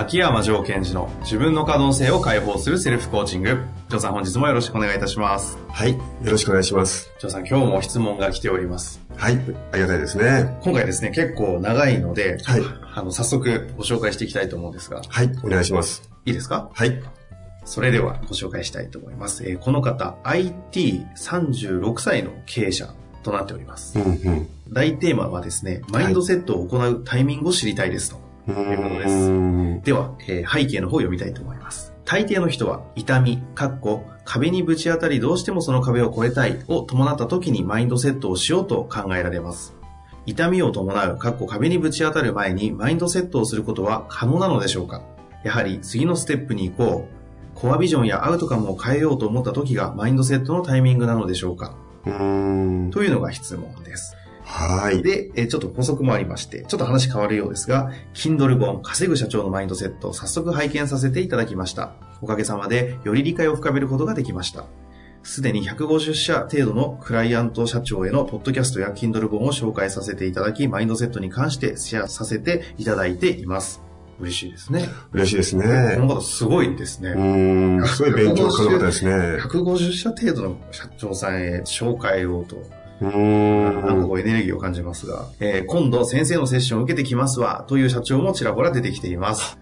秋山城賢治の自分の可能性を解放するセルフコーチングジョーさん本日もよろしくお願いいたしますはい。よろしくお願いします。ジョーさん今日も質問が来ておりますはい。ありがたいですね。今回ですね結構長いので、はいあの早速ご紹介していきたいと思うんですがはい。お願いします。いいですか？はい。それではご紹介したいと思います、えーこの方 IT36 歳の経営者となっておりますうんうん。大テーマはですねマインドセットを行うタイミングを知りたいですと、ういうことですでは、えー背景の方を読みたいと思います。大抵の人は痛み、かっこ、壁にぶち当たりどうしてもその壁を越えたいを伴った時にマインドセットをしようと考えられます。痛みを伴う、かっこ壁にぶち当たる前にマインドセットをすることは可能なのでしょうか？やはり次のステップに行こう。コアビジョンやアウトカムを変えようと思った時がマインドセットのタイミングなのでしょうか？というのが質問です。はい。で、えーちょっと補足もありまして、ちょっと話変わるようですが、Kindle 本、稼ぐ社長のマインドセットを早速拝見させていただきました。おかげさまで、より理解を深めることができました。すでに150社程度のクライアント社長へのポッドキャストや Kindle 本を紹介させていただき、マインドセットに関してシェアさせていただいています。嬉しいですね。嬉しいですこね。の方すごいですね。うーん。すごい勉強家の方ですね。150社程度の社長さんへ紹介をと。うなんか。こうエネルギーを感じますが、えー今度先生のセッションを受けてきますわ、という社長もちらほら出てきています。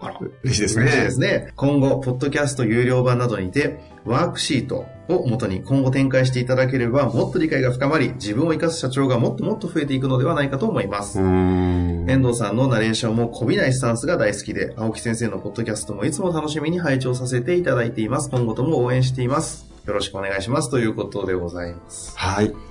あら、嬉しいです嬉しいですね。ね。今後、ポッドキャスト有料版などにて、ワークシートを元に今後展開していただければ、もっと理解が深まり、自分を生かす社長がもっともっと増えていくのではないかと思います。遠藤さんのナレーションもこびないスタンスが大好きで、青木先生のポッドキャストもいつも楽しみに拝聴させていただいています。今後とも応援しています。よろしくお願いします。ということでございます。はい。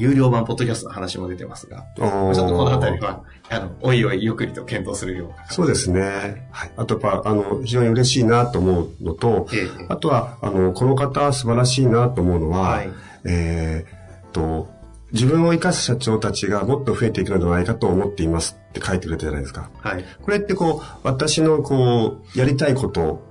有料版ポッドキャストの話も出てますが、ちょっとこのあたりは、あの、おいおいゆっくりと検討するような。そうですね。はい。あとやっぱ、あの、非常に嬉しいなと思うのと、ええあとは、あの、この方素晴らしいなと思うのは、はいえと、自分を生かす社長たちがもっと増えていくのではないかと思っていますって書いてくれたじゃないですか。はい。これってこう、私のこう、やりたいこと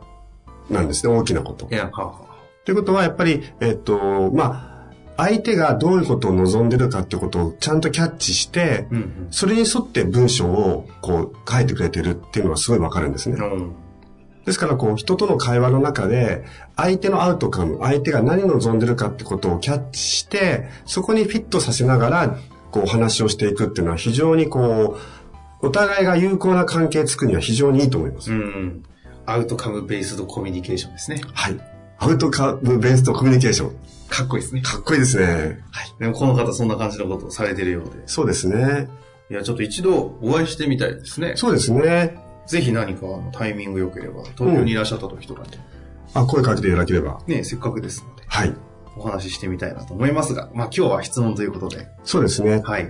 なんですね、大きなことい。や、はあはということは、やっぱり、えっと、まあ、相手がどういうことを望んでるかってことをちゃんとキャッチして、うんそれに沿って文章をこう書いてくれてるっていうのはすごいわかるんですね。うん。うん。ですから、こう、人との会話の中で、相手のアウトカム、相手が何を望んでるかってことをキャッチして、そこにフィットさせながら、こう、お話をしていくっていうのは非常にこう、お互いが有効な関係作るには非常にいいと思います。うん。アウトカムベースドコミュニケーションですね。はい。アウトカムベースとコミュニケーション。かっこいいですね。かっこいいですね。はい。でもこの方そんな感じのことをされてるようで。そうですね。いや、ちょっと一度お会いしてみたいですね。そうですね。ぜひ何かあのタイミング良ければ、東京にいらっしゃった時とかに、あ、声かけていただければ。ね、せっかくですので、はい。お話ししてみたいなと思いますが、まあ今日は質問ということで、そうですね。はい。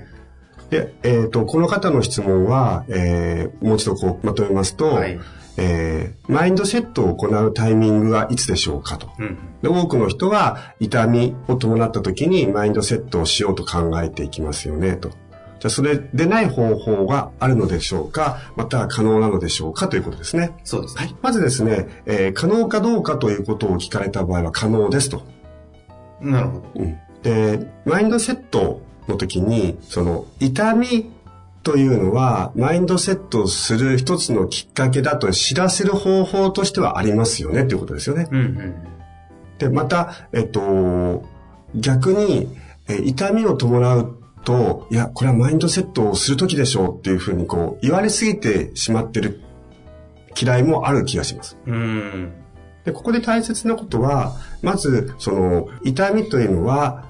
で、えっ、と、この方の質問は、えー、もう一度こう、まとめますと、はいえー、マインドセットを行うタイミングはいつでしょうかと。うん。で多くの人は痛みを伴った時にマインドセットをしようと考えていきますよね、と。じゃあ、それでない方法があるのでしょうかまたは可能なのでしょうかということですね。そうですね。まずですね、えー可能かどうかということを聞かれた場合は可能ですと。なるほど。うんで、マインドセットの時に、その、痛みというのは、マインドセットする一つのきっかけだと知らせる方法としてはありますよね、ということですよね。うんうん。で、また、えっと、逆に、えー痛みを伴うと、いや、これはマインドセットをする時でしょうっていうふうにこう、言われすぎてしまってる嫌いもある気がします。うん。で、ここで大切なことは、まず、その、痛みというのは、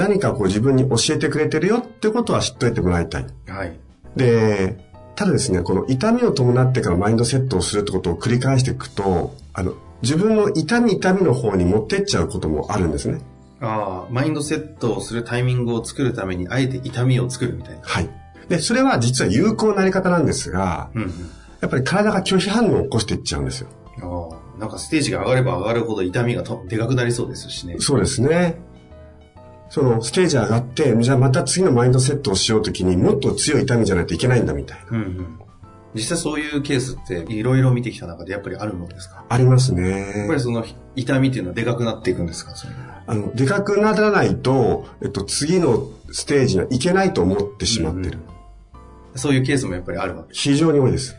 何かこう自分に教えてくれてるよってことは知っといてもらいたい。はい。で、ただですね、この痛みを伴ってからマインドセットをするってことを繰り返していくと、あの、自分の痛み痛みの方に持ってっちゃうこともあるんですね。ああ、マインドセットをするタイミングを作るために、あえて痛みを作るみたいな。はい。で、それは実は有効なやり方なんですが、うんうん。やっぱり体が拒否反応を起こしていっちゃうんですよ。ああ、なんかステージが上がれば上がるほど痛みがとでかくなりそうですしね。そうですね。そのステージ上がって、じゃあまた次のマインドセットをしようときにもっと強い痛みじゃないといけないんだみたいな。うんうん。実際そういうケースっていろいろ見てきた中でやっぱりあるものですか？ありますやっぱねり。その痛みっていうのはでかくなっていくんですか？あの、でかくならないと、えっと、次のステージにはいけないと思ってしまってる。そういうケースもやっぱりあるわけです。非常に多いです。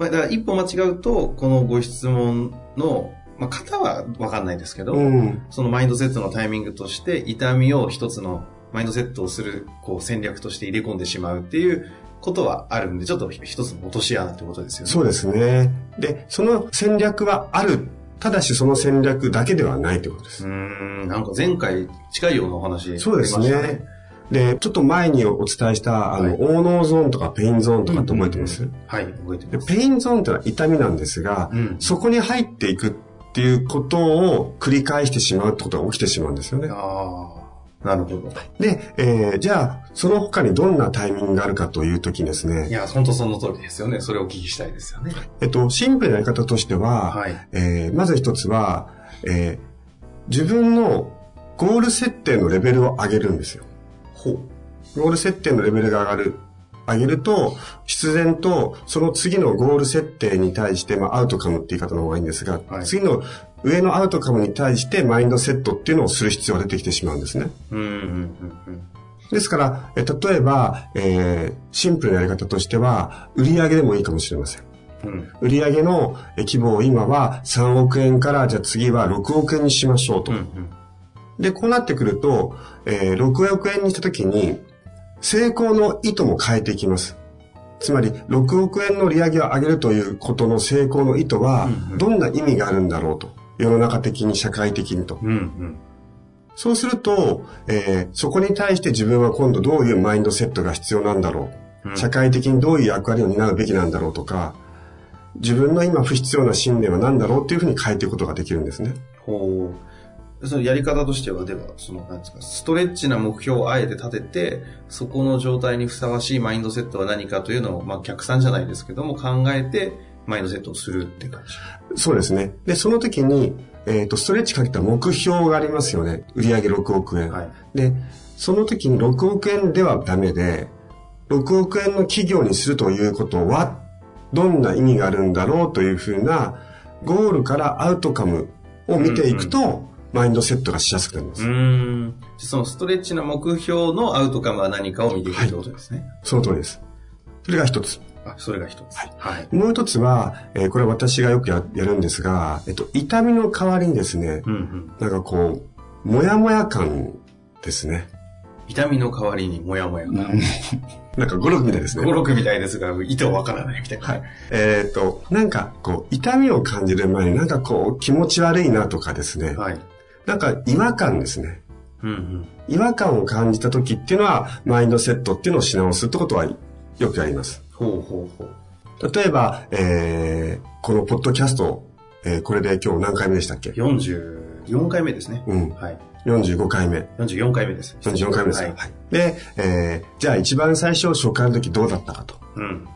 まあ、だから一歩間違うと、このご質問の、まあ、型はわかんないですけど、うん。そのマインドセットのタイミングとして、痛みを一つのマインドセットをするこう戦略として入れ込んでしまうっていうことはあるんで、ちょっと一つの落とし穴ってことですよね。そうですね。で、その戦略はある。ただしその戦略だけではないということですう。ーん、なんか前回近いようなお話そうですね。で、ちょっと前にお伝えした、あの、はいオーノーゾーンとかペインゾーンとかって覚えてます、はい、覚えてでます。ペインゾーンってのは痛みなんですが、うんそこに入っていくっていうことを繰り返してしまうってことが起きてしまうんですよね。ああ、なるほど。で、えーじゃあ、その他にどんなタイミングがあるかというときにですいね、や、本当その通りですよね。それをお聞きしたいですよね。えっと、シンプルなやり方としては、はい。えーまず一つは、えー自分のゴール設定のレベルを上げるんですよ。ほう。ゴール設定のレベルが上がる。上げると、必然と、その次のゴール設定に対して、まあ、アウトカムって言い方の方がいいんですが、はい次の上のアウトカムに対してマインドセットっていうのをする必要が出てきてしまうんですね。うん、うん、うん、うん。ですから、え例えば、えーシンプルなやり方としては、売上でもいいかもしれません。うん。売上のえ規模を今は3億円から、じゃあ次は6億円にしましょうと。うん、うん。で、こうなってくると、えー6億円にしたときに、成功の意図も変えていきます。つまり、6億円の利上げを上げるということの成功の意図はどんな意味があるんだろうと。世の中的に、社会的にと。うん、うん。そうすると、えーそこに対して自分は今度どういうマインドセットが必要なんだろう。うん社会的にどういう役割を担うべきなんだろうとか、自分の今不必要な信念は何だろうっていうふうに変えていくことができるんですね。ほう。そのやり方としては、では、その、なんですか、ストレッチな目標をあえて立てて、そこの状態にふさわしいマインドセットは何かというのを、まあ、逆算じゃないですけども、考えて、マインドセットをするって感じ。そうですね。で、その時に、えっ、と、ストレッチかけた目標がありますよね。売上6億円。はい。で、その時に6億円ではダメで、6億円の企業にするということは、どんな意味があるんだろうというふうな、ゴールからアウトカムを見ていくと、マインドセットがしやすくなります。うーん。そのストレッチの目標のアウトカムは何かを見ていくってことですね。その通りです。それが一つ。あ、それが一つ。はいはい。もう一つは、えーこれ私がよくややるんですが、えっと、痛みの代わりにですね、うんうん。なんかこう、もやもや感ですね。痛みの代わりにモヤモヤが。なんか語録みたいですね。語録みたいですが、意図わからないみたいな。はい。えっ、と、なんかこう、痛みを感じる前になんかこう、気持ち悪いなとかですね。はい。なんか違和感ですね。うんうん。違和感を感じた時っていうのは、マインドセットっていうのをし直すってことはよくやります。ほうほうほう。例えば、えー、このポッドキャスト、えーこれで今日何回目でしたっけ？44回目ですね。うん。はい。45回目。44回目です。44回目ですよ。ははいい。で、えー、じゃあ一番最初初回の時どうだったかと。うん。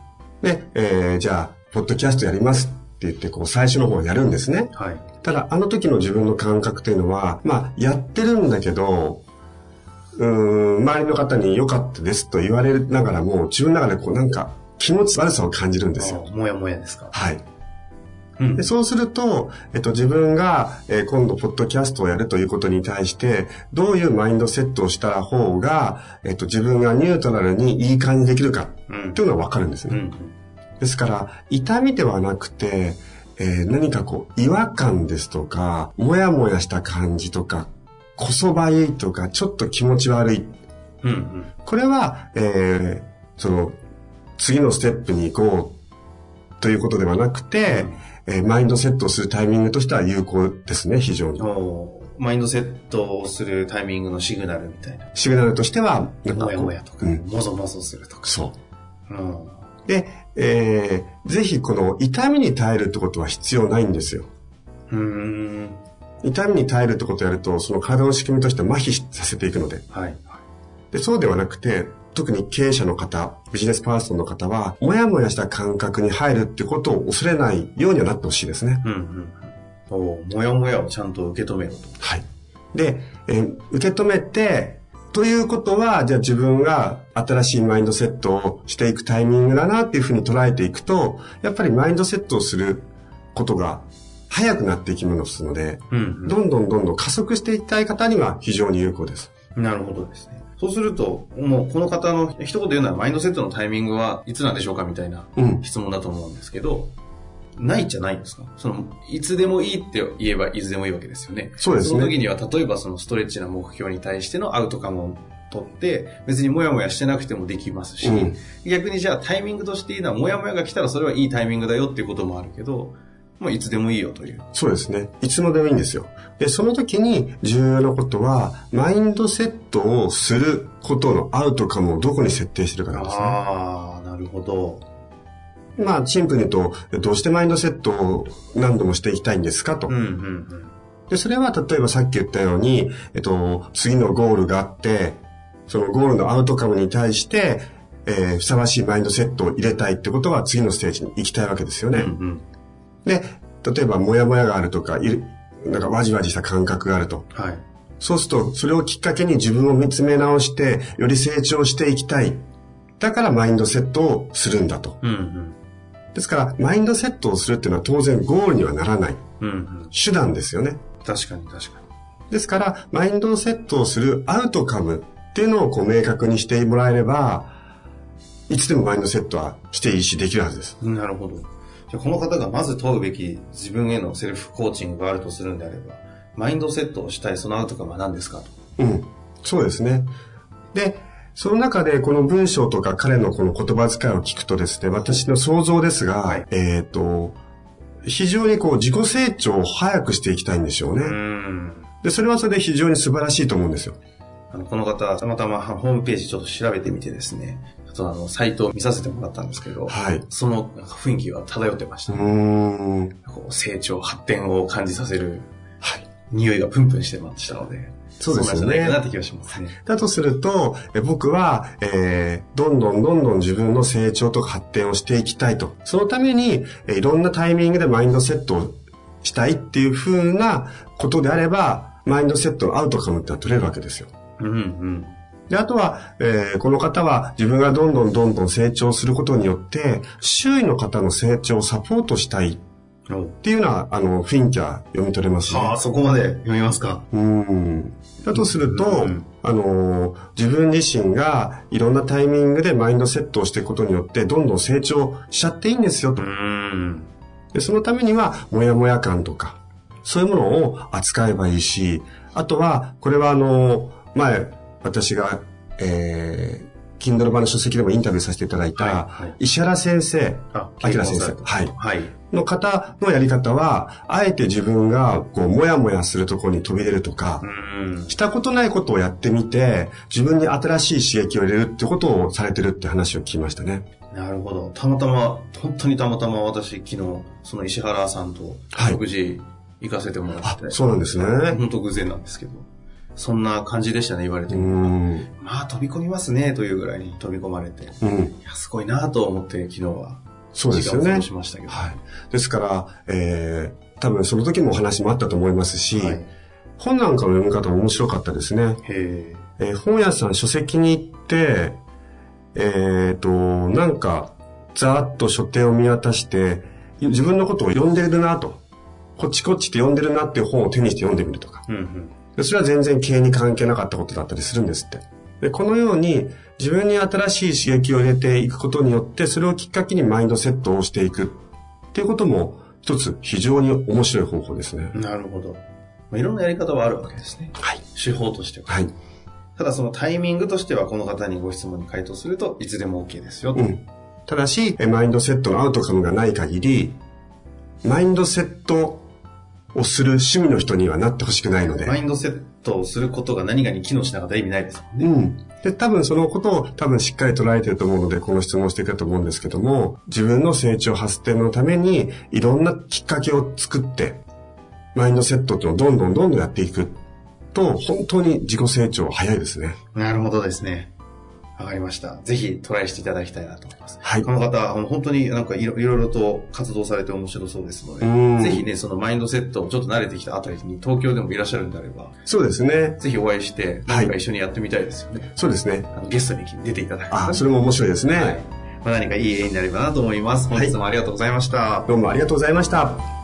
で、えー、じゃあ、ポッドキャストやりますって言って、こう、最初の方をやるんですね。はい。ただ、あの時の自分の感覚というのは、まあ、やってるんだけど、うーん、周りの方に良かったですと言われながらも、自分の中でこう、なんか、気持ち悪さを感じるんですよ。あもやもやですか。はい。うんで。そうすると、えっと、自分が、えー今度、ポッドキャストをやるということに対して、どういうマインドセットをしたら方が、えっと、自分がニュートラルにいい感じできるか、うんっていうのはわかるんですね。うん。ですから、痛みではなくて、えー何かこう、違和感ですとか、もやもやした感じとか、こそばゆいとか、ちょっと気持ち悪い。うんうん。これは、えーその、次のステップに行こうということではなくて、えーマインドセットをするタイミングとしては有効ですね、非常に。マインドセットをするタイミングのシグナルみたいな。シグナルとしては、なんかもやもやとか、うん、もぞもぞするとか。そう。うん。で、えーぜひこの痛みに耐えるってことは必要ないんですよ。うーん。痛みに耐えるってことをやると、その体の仕組みとして麻痺させていくので。はい。で、そうではなくて、特に経営者の方、ビジネスパーソンの方は、もやもやした感覚に入るってことを恐れないようにはなってほしいですね。うんうんうん。おーもやもやをちゃんと受け止めろと。はい。で、えー受け止めて、ということは、じゃあ自分が新しいマインドセットをしていくタイミングだなっていうふうに捉えていくと、やっぱりマインドセットをすることが早くなっていきますので、うん、どんどんどんどん加速していきたい方には非常に有効です。なるほどですね。そうすると、もうこの方の一言で言うならマインドセットのタイミングはいつなんでしょうかみたいなうん。質問だと思うんですけど、ないじゃないんですかその、いつでもいいって言えばいつでもいいわけですよね。そうですね。その時には、例えばそのストレッチな目標に対してのアウトカムを取って、別にもやもやしてなくてもできますし、うん逆にじゃあタイミングとしていいのは、もやもやが来たらそれはいいタイミングだよっていうこともあるけど、もういつでもいいよという。そうですね。いつまでもいいんですよ。で、その時に重要なことは、マインドセットをすることのアウトカムをどこに設定してるかなんですね。ああ、なるほど。まあ、シンプルに言うと、どうしてマインドセットを何度もしていきたいんですかと。うんうんうん。で、それは例えばさっき言ったように、えっと、次のゴールがあって、そのゴールのアウトカムに対して、えーふさわしいマインドセットを入れたいってことは次のステージに行きたいわけですよね。うんうん。で、例えば、モヤモヤがあるとか、いるなんかワジワジした感覚があると。はい。そうすると、それをきっかけに自分を見つめ直して、より成長していきたい。だからマインドセットをするんだと。うんですから、マインドセットをするっていうのは当然ゴールにはならない。うん。うんうん。手段ですよね。確かに確かですから、マインドセットをするアウトカムっていうのをこう明確にしてもらえれば、いつでもマインドセットはしていいし、できるはずです。に。なるほど。じゃあこの方がまず問うべき自分へのセルフコーチングがあるとするんであれば、マインドセットをしたいそのアウトカムは何ですかと。うん。そうですね。で、その中でこの文章とか彼のこの言葉遣いを聞くとですね、私の想像ですが、はいえっ、と、非常にこう自己成長を早くしていきたいんでしょうね。ん。で、それはそれで非常に素晴らしいと思うんですよ。あの、この方、たまたまホームページちょっと調べてみてですね、ちょっとあの、サイトを見させてもらったんですけど、はい。その雰囲気が漂ってましたう。ーん。こう成長、発展を感じさせるはい。匂いがプンプンしてましたので、そうですよねななって気がしますね。だとすると、え僕は、えーどんどんどんどん自分の成長とか発展をしていきたいと。そのために、えーいろんなタイミングでマインドセットをしたいっていう風なことであれば、マインドセットのアウトカムってのは取れるわけですよ。うんうん。で、あとは、えーこの方は自分がどんどんどんどん成長することによって、周囲の方の成長をサポートしたいおっていうのは、あの、雰囲気は読み取れますね。はあ、そこまで読みますか？うん。だとすると、うんあのー、自分自身がいろんなタイミングでマインドセットをしていくことによって、どんどん成長しちゃっていいんですよと。ん。でそのためには、もやもや感とか、そういうものを扱えばいいし、あとは、これはあのー、前、私が、えー、Kindle 版の書籍でもインタビューさせていただいた、はいはい石原先生、あ、明先生はいはい。の方のやり方は、あえて自分が、こう、もやもやするところに飛び出るとか、うん。したことないことをやってみて、自分に新しい刺激を入れるってことをされてるって話を聞きましたね。なるほど。たまたま、本当にたまたま私、昨日、その石原さんとはい食事行かせてもらって、そうなんですね。本当偶然なんですけど、そんな感じでしたね、言われてうみ。まあ、飛び込みますね、というぐらいに飛び込まれて。いうん。や、すごいなと思って、昨日は。そうですよね。しましたけど。はい。ですから、えー、多分その時もお話もあったと思いますし、はい。本なんかの読み方も面白かったですね。へえー本屋さん書籍に行って、えーと、なんか、ざーっと書店を見渡して、自分のことを読んでるなと。こっちこっちって読んでるなっていう本を手にして読んでみるとか。え。うんうん。でそれは全然経営に関係なかったことだったりするんですって。で、このように自分に新しい刺激を入れていくことによって、それをきっかけにマインドセットをしていくっていうことも一つ非常に面白い方法ですね。なるほど。まあ、いろんなやり方はあるわけですね。はい。手法としては。はい。ただそのタイミングとしては、この方にご質問に回答すると、いつでも OK ですよ。とうん。ただし、えマインドセットのアウトカムがない限り、マインドセットをする趣味の人にはなってほしくないので。マインドセットをすることが何かに機能しなかったら意味ないですもんね。うん。で、多分そのことを多分しっかり捉えてると思うので、この質問をしてくると思うんですけども、自分の成長発展のために、いろんなきっかけを作って、マインドセットっていうのをどんどんどんどんやっていくと、本当に自己成長早いですね。なるほどですね。わかりました。ぜひトライしていただきたいなと思います。はいこの方、あの本当になんかいろいろと活動されて面白そうですのでうん、ぜひね、そのマインドセットをちょっと慣れてきたあたりに東京でもいらっしゃるんであれば、そうですね。ぜひお会いして、はい何か一緒にやってみたいですよね。そうですね。あのゲストに出ていただくあ、それも面白いですね。はい。まあ、何かいい絵になればなと思います。本日もありがとうございました。どうもありがとうございました。